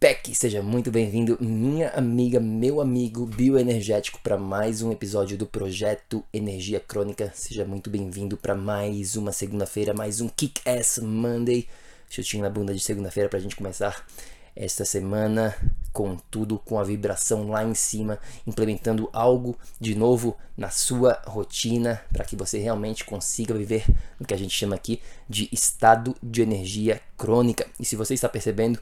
PEC! Seja muito bem-vindo, minha amiga, meu amigo bioenergético, para mais um episódio do projeto Energia Crônica. Seja muito bem-vindo para mais uma segunda-feira, mais um Kick Ass Monday. Chutinho na bunda de segunda-feira para a gente começar esta semana com tudo, com a vibração lá em cima, implementando algo de novo na sua rotina para que você realmente consiga viver o que a gente chama aqui de estado de energia crônica. E se você está percebendo,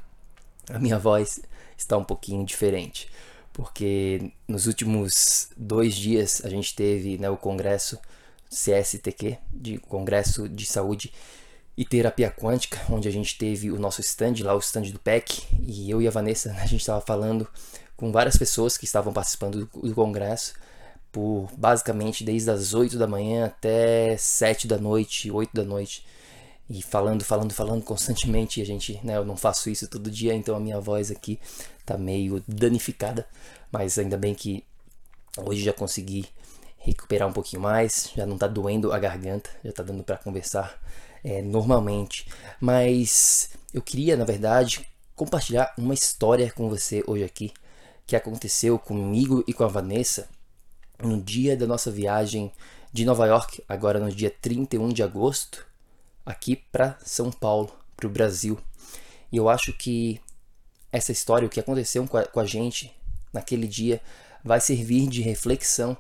a minha voz está um pouquinho diferente, porque nos últimos dois dias a gente teve né, o congresso CSTQ, de Congresso de Saúde e terapia quântica, onde a gente teve o nosso stand, lá o stand do PEC, e eu e a Vanessa, a gente estava falando com várias pessoas que estavam participando do, do, congresso, por basicamente desde as 8 da manhã até 7 da noite, 8 da noite, e falando, falando, falando constantemente, e a gente, né, eu não faço isso todo dia, então a minha voz aqui tá meio danificada, mas ainda bem que hoje já consegui recuperar um pouquinho mais, já não tá doendo a garganta, já tá dando para conversar é, normalmente. Mas eu queria, na verdade, compartilhar uma história com você hoje aqui que aconteceu comigo e com a Vanessa no dia da nossa viagem de Nova York, agora no dia 31 de agosto, aqui para São Paulo, para o Brasil. E eu acho que essa história, o que aconteceu com a, com a gente naquele dia, vai servir de reflexão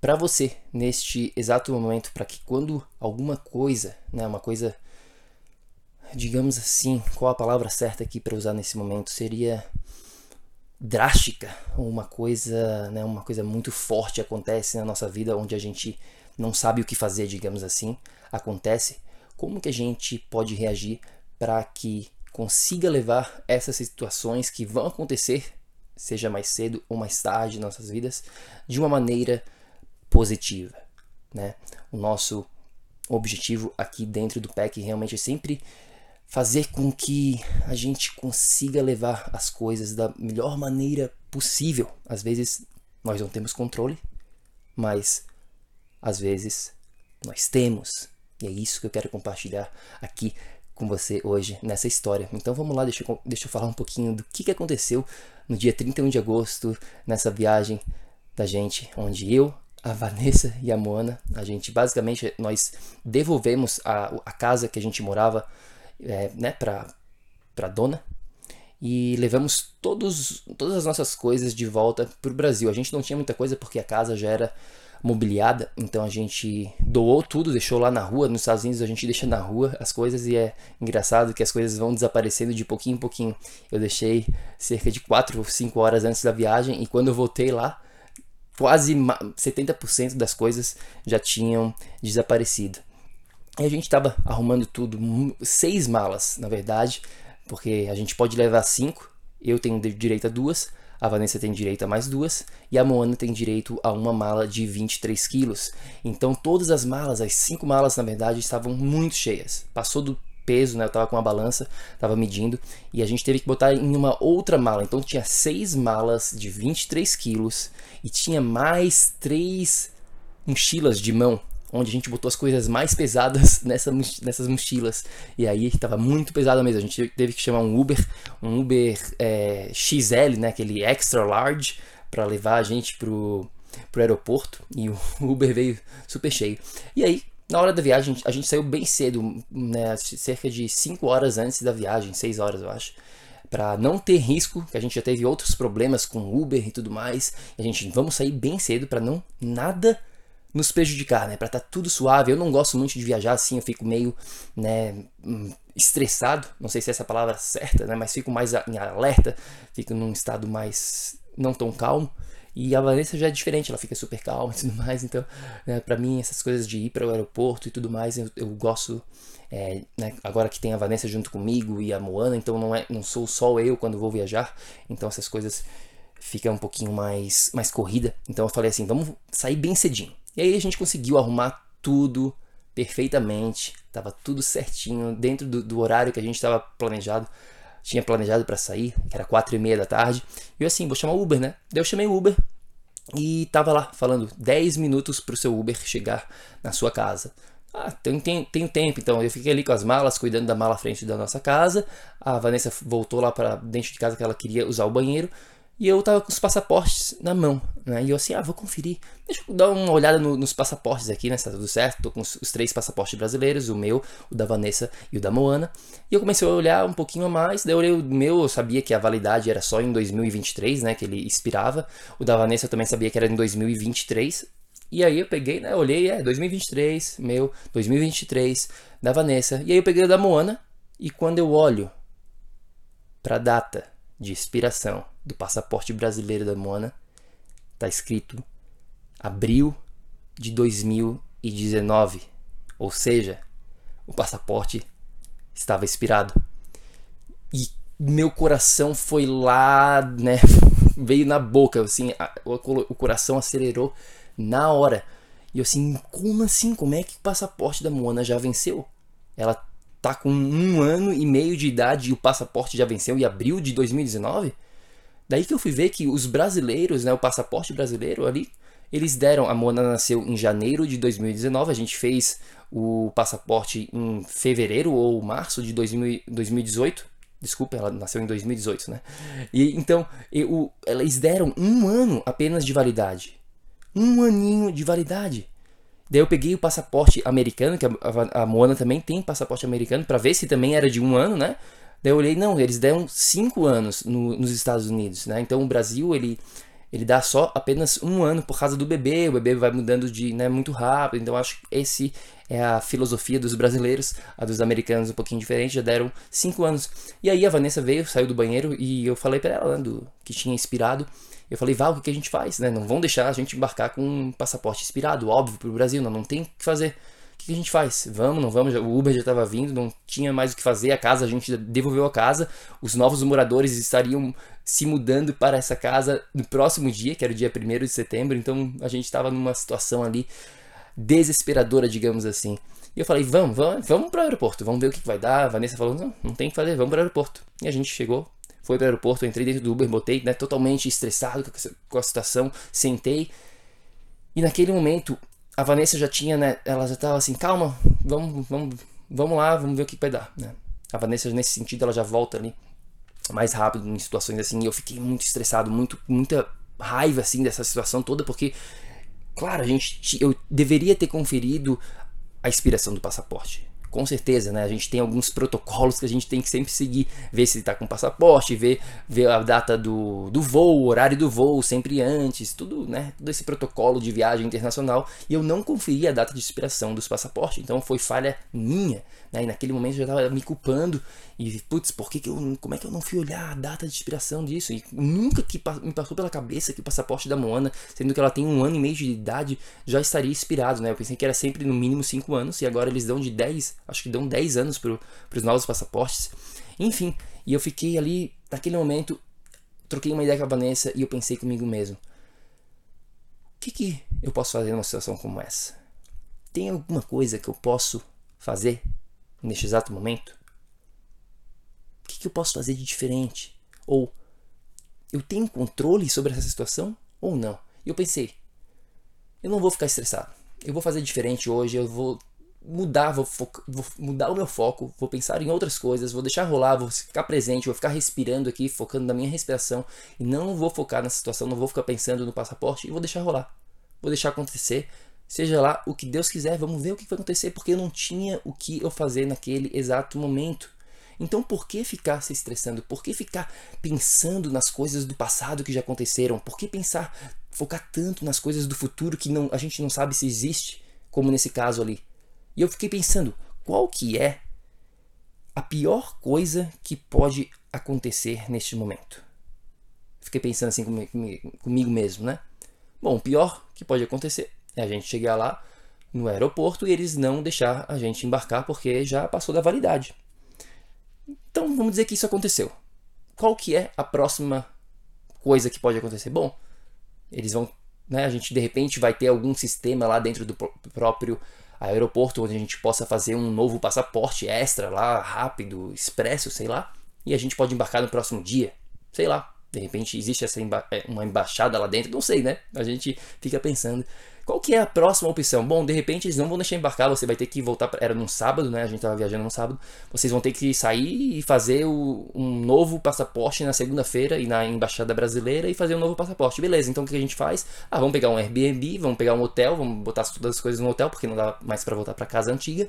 para você neste exato momento, para que quando alguma coisa, né, uma coisa, digamos assim, qual a palavra certa aqui para usar nesse momento seria drástica, uma coisa, né, uma coisa muito forte acontece na nossa vida, onde a gente não sabe o que fazer, digamos assim, acontece, como que a gente pode reagir para que consiga levar essas situações que vão acontecer, seja mais cedo ou mais tarde em nossas vidas, de uma maneira positiva. Né? O nosso objetivo aqui dentro do PEC realmente é sempre fazer com que a gente consiga levar as coisas da melhor maneira possível. Às vezes nós não temos controle, mas às vezes nós temos. E é isso que eu quero compartilhar aqui com você hoje nessa história. Então vamos lá, deixa eu, deixa eu falar um pouquinho do que, que aconteceu no dia 31 de agosto, nessa viagem da gente, onde eu, a Vanessa e a Moana. A gente basicamente nós devolvemos a, a casa que a gente morava é, né, para para dona e levamos todos, todas as nossas coisas de volta para o Brasil. A gente não tinha muita coisa porque a casa já era mobiliada, então a gente doou tudo, deixou lá na rua. Nos Estados Unidos a gente deixa na rua as coisas e é engraçado que as coisas vão desaparecendo de pouquinho em pouquinho. Eu deixei cerca de 4 ou 5 horas antes da viagem e quando eu voltei lá, quase 70% das coisas já tinham desaparecido. E a gente estava arrumando tudo, seis malas, na verdade, porque a gente pode levar cinco, eu tenho direito a duas, a Vanessa tem direito a mais duas e a Moana tem direito a uma mala de 23 quilos. Então todas as malas, as cinco malas na verdade, estavam muito cheias. Passou do peso, né? Eu tava com uma balança, tava medindo e a gente teve que botar em uma outra mala. Então tinha seis malas de 23 quilos e tinha mais três mochilas de mão onde a gente botou as coisas mais pesadas nessa, nessas mochilas. E aí estava muito pesado mesmo. A gente teve que chamar um Uber, um Uber é, XL, né, aquele extra large, para levar a gente pro, pro aeroporto. E o Uber veio super cheio. E aí, na hora da viagem, a gente saiu bem cedo, né, cerca de 5 horas antes da viagem, 6 horas eu acho para não ter risco, que a gente já teve outros problemas com Uber e tudo mais. A gente vamos sair bem cedo para não nada nos prejudicar, né? Para estar tá tudo suave. Eu não gosto muito de viajar assim, eu fico meio, né, hum, estressado, não sei se é essa palavra certa, né, mas fico mais em alerta, fico num estado mais não tão calmo. E a Vanessa já é diferente, ela fica super calma e tudo mais. Então, né, para mim, essas coisas de ir para o aeroporto e tudo mais, eu, eu gosto. É, né, agora que tem a Vanessa junto comigo e a Moana, então não, é, não sou só eu quando vou viajar. Então, essas coisas ficam um pouquinho mais, mais corrida. Então, eu falei assim: vamos sair bem cedinho. E aí a gente conseguiu arrumar tudo perfeitamente, tava tudo certinho dentro do, do horário que a gente estava planejado, tinha planejado para sair, que era quatro e meia da tarde. E eu assim, vou chamar o Uber, né? Daí eu chamei o Uber e tava lá falando 10 minutos pro seu Uber chegar na sua casa. Ah, tenho, tenho, tenho tempo, então eu fiquei ali com as malas, cuidando da mala à frente da nossa casa. A Vanessa voltou lá para dentro de casa que ela queria usar o banheiro. E eu tava com os passaportes na mão, né? E eu assim, ah, vou conferir. Deixa eu dar uma olhada no, nos passaportes aqui, né? Se tá tudo certo. Tô com os, os, três passaportes brasileiros, o meu, o da Vanessa e o da Moana. E eu comecei a olhar um pouquinho a mais. Daí eu olhei o meu, eu sabia que a validade era só em 2023, né? Que ele expirava. O da Vanessa eu também sabia que era em 2023. E aí eu peguei, né? Olhei, é 2023, meu, 2023, da Vanessa. E aí eu peguei o da Moana. E quando eu olho pra data de expiração do passaporte brasileiro da Moana, tá escrito abril de 2019. Ou seja, o passaporte estava expirado. E meu coração foi lá, né? Veio na boca, assim, o coração acelerou na hora. E eu assim, como assim? Como é que o passaporte da Moana já venceu? Ela tá com um ano e meio de idade e o passaporte já venceu em abril de 2019? Daí que eu fui ver que os brasileiros, né, o passaporte brasileiro ali, eles deram. A Mona nasceu em janeiro de 2019, a gente fez o passaporte em fevereiro ou março de 2018. Desculpa, ela nasceu em 2018, né? E então, eu, eles deram um ano apenas de validade. Um aninho de validade. Daí eu peguei o passaporte americano, que a, a, Moana também tem passaporte americano, para ver se também era de um ano, né? Daí eu olhei, não, eles deram cinco anos no, nos Estados Unidos, né? Então o Brasil, ele, ele dá só apenas um ano por causa do bebê, o bebê vai mudando de, né, muito rápido, então acho que esse é a filosofia dos brasileiros, a dos americanos um pouquinho diferente, já deram cinco anos. E aí a Vanessa veio, saiu do banheiro e eu falei para ela, né, do, que tinha inspirado, eu falei, Val, o que a gente faz? Né? Não vão deixar a gente embarcar com um passaporte expirado, óbvio, para o Brasil, não, não tem o que fazer. O que a gente faz? Vamos, não vamos? O Uber já estava vindo, não tinha mais o que fazer, a casa, a gente devolveu a casa, os novos moradores estariam se mudando para essa casa no próximo dia, que era o dia 1 de setembro, então a gente estava numa situação ali desesperadora, digamos assim. E eu falei, vamos, vamos, vamos para o aeroporto, vamos ver o que vai dar. A Vanessa falou, não, não tem que fazer, vamos para o aeroporto. E a gente chegou, foi para o aeroporto, entrei dentro do Uber, botei, né, totalmente estressado com a situação, sentei. E naquele momento, a Vanessa já tinha, né, ela já estava assim, calma, vamos, vamos, vamos lá, vamos ver o que vai dar, né. A Vanessa, nesse sentido, ela já volta ali mais rápido em situações assim, e eu fiquei muito estressado, muito, muita raiva, assim, dessa situação toda, porque, claro, a gente, eu deveria ter conferido a expiração do passaporte com certeza, né? A gente tem alguns protocolos que a gente tem que sempre seguir, ver se está com passaporte, ver, ver a data do, do voo, horário do voo sempre antes, tudo, né? Todo esse protocolo de viagem internacional. E eu não conferi a data de expiração dos passaportes, então foi falha minha, né? E naquele momento eu já estava me culpando e, putz, por que, que eu, como é que eu não fui olhar a data de expiração disso? E nunca que me passou pela cabeça que o passaporte da Moana, sendo que ela tem um ano e meio de idade, já estaria expirado, né? Eu pensei que era sempre no mínimo 5 anos e agora eles dão de 10, acho que dão 10 anos para os novos passaportes. Enfim, e eu fiquei ali, naquele momento, troquei uma ideia com a Vanessa e eu pensei comigo mesmo: o que, que eu posso fazer numa situação como essa? Tem alguma coisa que eu posso fazer neste exato momento? O que, que eu posso fazer de diferente? Ou eu tenho controle sobre essa situação ou não? E eu pensei, eu não vou ficar estressado. eu vou fazer diferente hoje, eu vou mudar, vou, vou, mudar o meu foco, vou pensar em outras coisas, vou deixar rolar, vou ficar presente, vou ficar respirando aqui, focando na minha respiração e não vou focar nessa situação, não vou ficar pensando no passaporte e vou deixar rolar. Vou deixar acontecer, seja lá o que Deus quiser, vamos ver o que vai acontecer, porque eu não tinha o que eu fazer naquele exato momento. Então por que ficar se estressando? Por que ficar pensando nas coisas do passado que já aconteceram? Por que pensar, focar tanto nas coisas do futuro que não, a gente não sabe se existe, como nesse caso ali? E eu fiquei pensando, qual que é a pior coisa que pode acontecer neste momento? Fiquei pensando assim comigo mesmo, né? Bom, o pior que pode acontecer é a gente chegar lá no aeroporto e eles não deixar a gente embarcar porque já passou da validade. Então vamos dizer que isso aconteceu. Qual que é a próxima coisa que pode acontecer? Bom, eles vão, né, a gente de repente vai ter algum sistema lá dentro do próprio aeroporto onde a gente possa fazer um novo passaporte extra lá, rápido, expresso, sei lá, e a gente pode embarcar no próximo dia, sei lá. De repente existe essa emba é, uma embaixada lá dentro, não sei, né? A gente fica pensando qual que é a próxima opção? Bom, de repente eles não vão deixar embarcar, você vai ter que voltar. Pra... Era num sábado, né? A gente tava viajando num sábado. Vocês vão ter que sair e fazer o... um novo passaporte na segunda-feira e na embaixada brasileira e fazer um novo passaporte. Beleza, então o que a gente faz? Ah, vamos pegar um Airbnb, vamos pegar um hotel, vamos botar todas as coisas no hotel, porque não dá mais para voltar para casa antiga.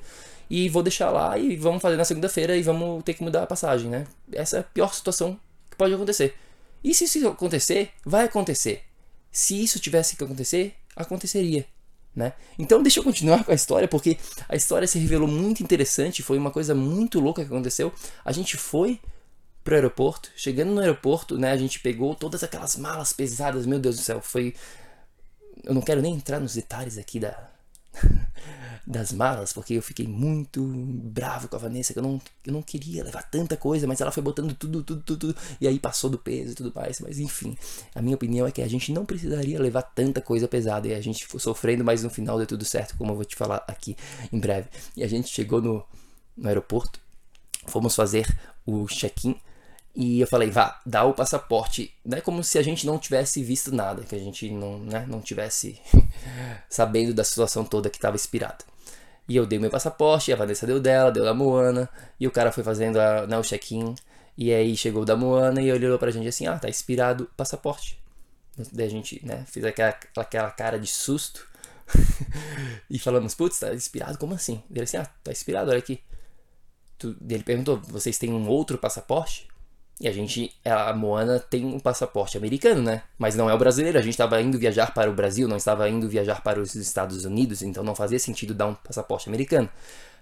E vou deixar lá e vamos fazer na segunda-feira e vamos ter que mudar a passagem, né? Essa é a pior situação que pode acontecer. E se isso acontecer, vai acontecer. Se isso tivesse que acontecer, aconteceria. Né? Então deixa eu continuar com a história, porque a história se revelou muito interessante, foi uma coisa muito louca que aconteceu. A gente foi pro aeroporto, chegando no aeroporto, né, a gente pegou todas aquelas malas pesadas, meu Deus do céu, foi eu não quero nem entrar nos detalhes aqui da das malas, porque eu fiquei muito bravo com a Vanessa, que eu não, eu não queria levar tanta coisa, mas ela foi botando tudo, tudo, tudo, tudo, e aí passou do peso e tudo mais. Mas enfim, a minha opinião é que a gente não precisaria levar tanta coisa pesada e a gente foi sofrendo, mas no final deu tudo certo, como eu vou te falar aqui em breve. E a gente chegou no, no aeroporto, fomos fazer o check-in e eu falei, vá, dá o passaporte. Não é como se a gente não tivesse visto nada, que a gente não, né, não tivesse sabendo da situação toda que estava inspirada. E eu dei meu passaporte, a Vanessa deu dela, deu da Moana, e o cara foi fazendo a, né, o check-in. E aí chegou da Moana e olhou pra gente assim: ah, tá expirado passaporte. Daí a gente, né, fez aquela, aquela cara de susto. e falamos: putz, tá expirado? Como assim? Ele assim: ah, tá expirado, olha aqui. Tu, ele perguntou: vocês têm um outro passaporte? E a gente, a Moana tem um passaporte americano, né? Mas não é o brasileiro. A gente estava indo viajar para o Brasil, não estava indo viajar para os Estados Unidos, então não fazia sentido dar um passaporte americano.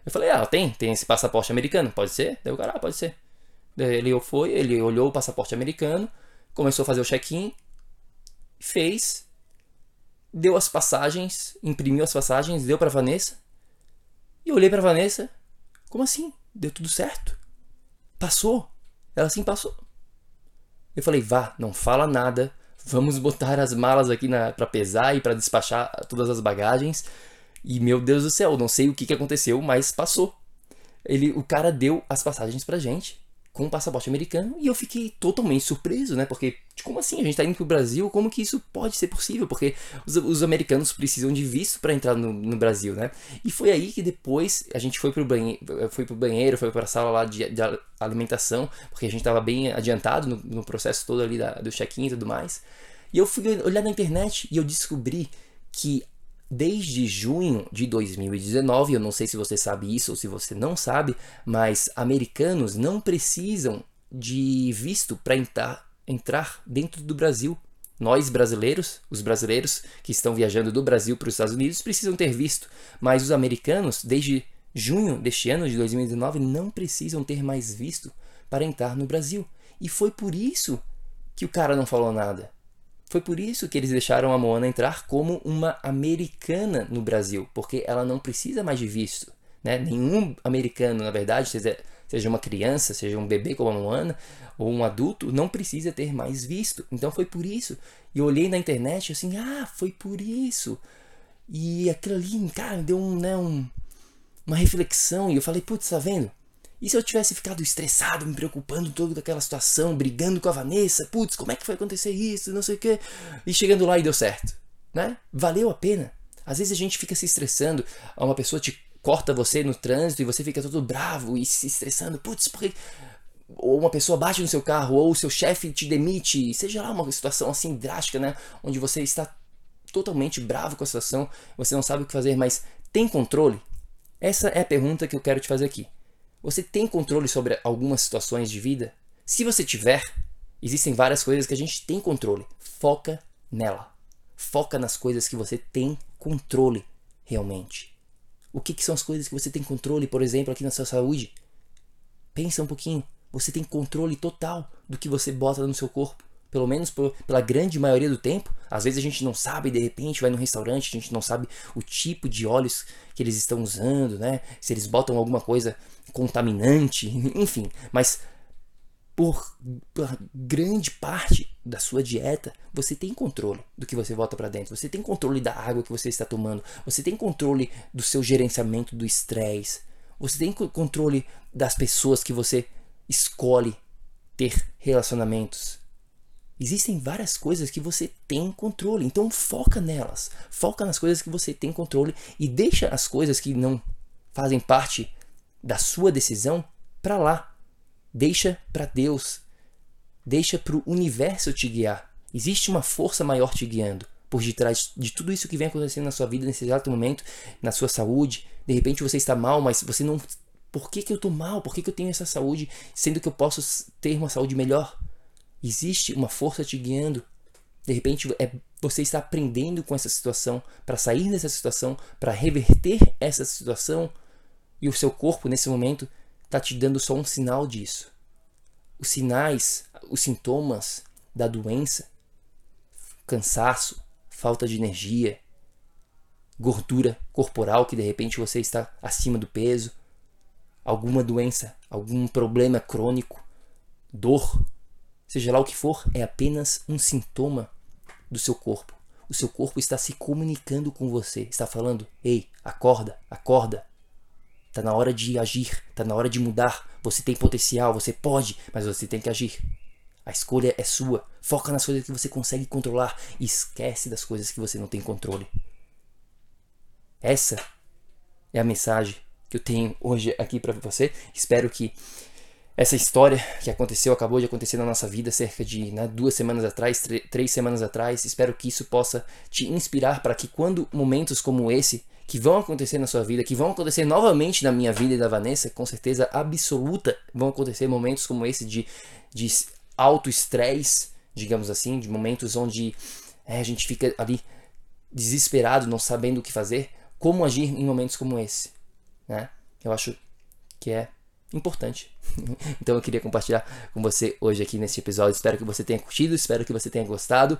Eu falei, ah, tem, tem esse passaporte americano, pode ser? Daí o cara, ah, pode ser. Daí ele foi, ele olhou o passaporte americano, começou a fazer o check-in, fez, deu as passagens, imprimiu as passagens, deu para Vanessa. E eu olhei para Vanessa, como assim? Deu tudo certo? Passou? Ela assim passou. Eu falei, vá, não fala nada. Vamos botar as malas aqui para pesar e para despachar todas as bagagens. E meu Deus do céu, não sei o que, que aconteceu, mas passou. Ele, o cara deu as passagens pra gente com um passaporte americano e eu fiquei totalmente surpreso, né? Porque, como assim? A gente tá indo pro Brasil, como que isso pode ser possível? Porque os, os americanos precisam de visto para entrar no, no, Brasil, né? E foi aí que depois a gente foi pro banheiro, foi pro banheiro, foi pra sala lá de, de alimentação, porque a gente tava bem adiantado no, no processo todo ali da, do check-in e tudo mais. E eu fui olhar na internet e eu descobri que Desde junho de 2019, eu não sei se você sabe isso ou se você não sabe, mas americanos não precisam de visto para entrar, entrar dentro do Brasil. Nós brasileiros, os brasileiros que estão viajando do Brasil para os Estados Unidos, precisam ter visto, mas os americanos, desde junho deste ano de 2019, não precisam ter mais visto para entrar no Brasil. E foi por isso que o cara não falou nada. Foi por isso que eles deixaram a Moana entrar como uma americana no Brasil, porque ela não precisa mais de visto. Né? Nenhum americano, na verdade, seja, uma criança, seja um bebê como a Moana, ou um adulto, não precisa ter mais visto. Então foi por isso. E eu olhei na internet assim, ah, foi por isso. E aquilo ali, cara, me deu um, né, um, uma reflexão. E eu falei, putz, tá vendo? E se eu tivesse ficado estressado, me preocupando todo daquela situação, brigando com a Vanessa, putz, como é que foi acontecer isso, não sei o quê, e chegando lá e deu certo, né? Valeu a pena. Às vezes a gente fica se estressando, uma pessoa te corta você no trânsito e você fica todo bravo e se estressando. Putz, por que ou uma pessoa bate no seu carro, ou o seu chefe te demite, seja lá uma situação assim drástica, né? Onde você está totalmente bravo com a situação, você não sabe o que fazer, mas tem controle? Essa é a pergunta que eu quero te fazer aqui. Você tem controle sobre algumas situações de vida? Se você tiver, existem várias coisas que a gente tem controle. Foca nela. Foca nas coisas que você tem controle realmente. O que, que são as coisas que você tem controle, por exemplo, aqui na sua saúde? Pensa um pouquinho. Você tem controle total do que você bota no seu corpo. Pelo menos por, pela grande maioria do tempo. Às vezes a gente não sabe, de repente vai no restaurante, a gente não sabe o tipo de óleos que eles estão usando, né? Se eles botam alguma coisa contaminante, enfim. Mas por, por grande parte da sua dieta, você tem controle do que você bota para dentro. Você tem controle da água que você está tomando. Você tem controle do seu gerenciamento do estresse. Você tem controle das pessoas que você escolhe ter relacionamentos. Existem várias coisas que você tem controle, então foca nelas. Foca nas coisas que você tem controle e deixa as coisas que não fazem parte da sua decisão para lá. Deixa para Deus. Deixa para o universo te guiar. Existe uma força maior te guiando por detrás de tudo isso que vem acontecendo na sua vida nesse exato momento, na sua saúde. De repente você está mal, mas você não por que, que eu estou mal? Por que, que eu tenho essa saúde, sendo que eu posso ter uma saúde melhor? Existe uma força te guiando. De repente, é, você está aprendendo com essa situação para sair dessa situação, para reverter essa situação, e o seu corpo, nesse momento, está te dando só um sinal disso. Os sinais, os sintomas da doença, cansaço, falta de energia, gordura corporal que de repente você está acima do peso, alguma doença, algum problema crônico, dor, seja lá o que for, é apenas um sintoma do seu corpo. O seu corpo está se comunicando com você, está falando: "Ei, acorda, acorda. Está na hora de agir, está na hora de mudar. Você tem potencial, você pode, mas você tem que agir. A escolha é sua. Foca nas coisas que você consegue controlar e esquece das coisas que você não tem controle." Essa é a mensagem que eu tenho hoje aqui para você. Espero que essa história que aconteceu, acabou de acontecer na nossa vida cerca de né, duas semanas atrás, três semanas atrás, espero que isso possa te inspirar para que quando momentos como esse que vão acontecer na sua vida, que vão acontecer novamente na minha vida e da Vanessa, com certeza absoluta, vão acontecer momentos como esse de, de alto estresse, digamos assim, de momentos onde é, a gente fica ali desesperado, não sabendo o que fazer, como agir em momentos como esse né? Eu acho que é importante. então eu queria compartilhar com você hoje aqui nesse episódio. Espero que você tenha curtido, espero que você tenha gostado.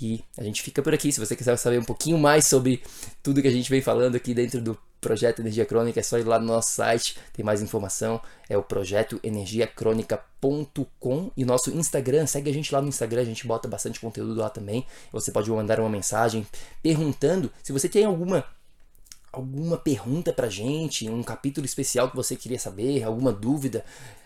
E a gente fica por aqui. Se você quiser saber um pouquinho mais sobre tudo que a gente vem falando aqui dentro do projeto Energia Crônica, é só ir lá no nosso site, tem mais informação. É o projeto energiacrônica.com e nosso Instagram. Segue a gente lá no Instagram, a gente bota bastante conteúdo lá também. Você pode mandar uma mensagem perguntando se você tem alguma alguma pergunta pra gente, um capítulo especial que você queria saber, alguma dúvida,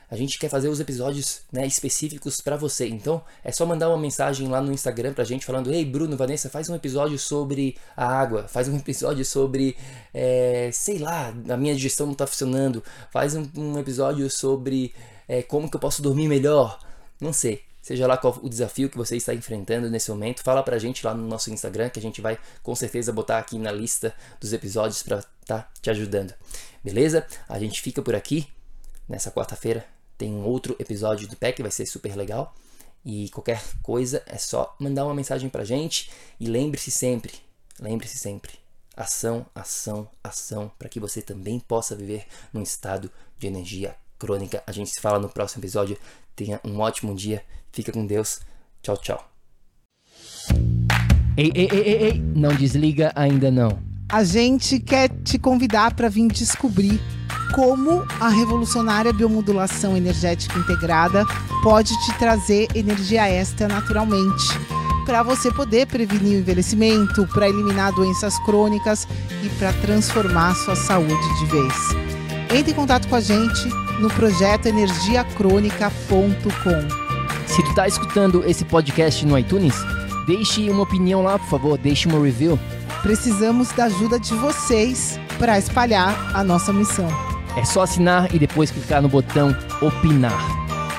a gente quer fazer os episódios né, específicos para você. Então é só mandar uma mensagem lá no Instagram pra gente falando: Ei, Bruno, Vanessa, faz um episódio sobre a água, faz um episódio sobre, é, sei lá, a minha digestão não tá funcionando, faz um, um episódio sobre é, como que eu posso dormir melhor. Não sei. Seja lá qual o desafio que você está enfrentando nesse momento, fala pra gente lá no nosso Instagram que a gente vai com certeza botar aqui na lista dos episódios para tá te ajudando. Beleza? A gente fica por aqui. Nessa quarta-feira tem um outro episódio do PEC, vai ser super legal. E qualquer coisa é só mandar uma mensagem pra gente e lembre-se sempre, lembre-se sempre, ação, ação, ação, para que você também possa viver num estado de energia crônica. A gente se fala no próximo episódio. Tenha um ótimo dia. Fica com Deus. Tchau, tchau. Ei, ei, ei, ei, ei, não desliga ainda não. A gente quer te convidar para vir descobrir como a revolucionária biomodulação energética integrada pode te trazer energia extra naturalmente, para você poder prevenir o envelhecimento, para eliminar doenças crônicas e para transformar sua saúde de vez. Entre em contato com a gente no projeto energiacrônica.com. Se tu tá escutando esse podcast no iTunes, deixe uma opinião lá, por favor, deixe uma review. Precisamos da ajuda de vocês para espalhar a nossa missão. É só assinar e depois clicar no botão opinar.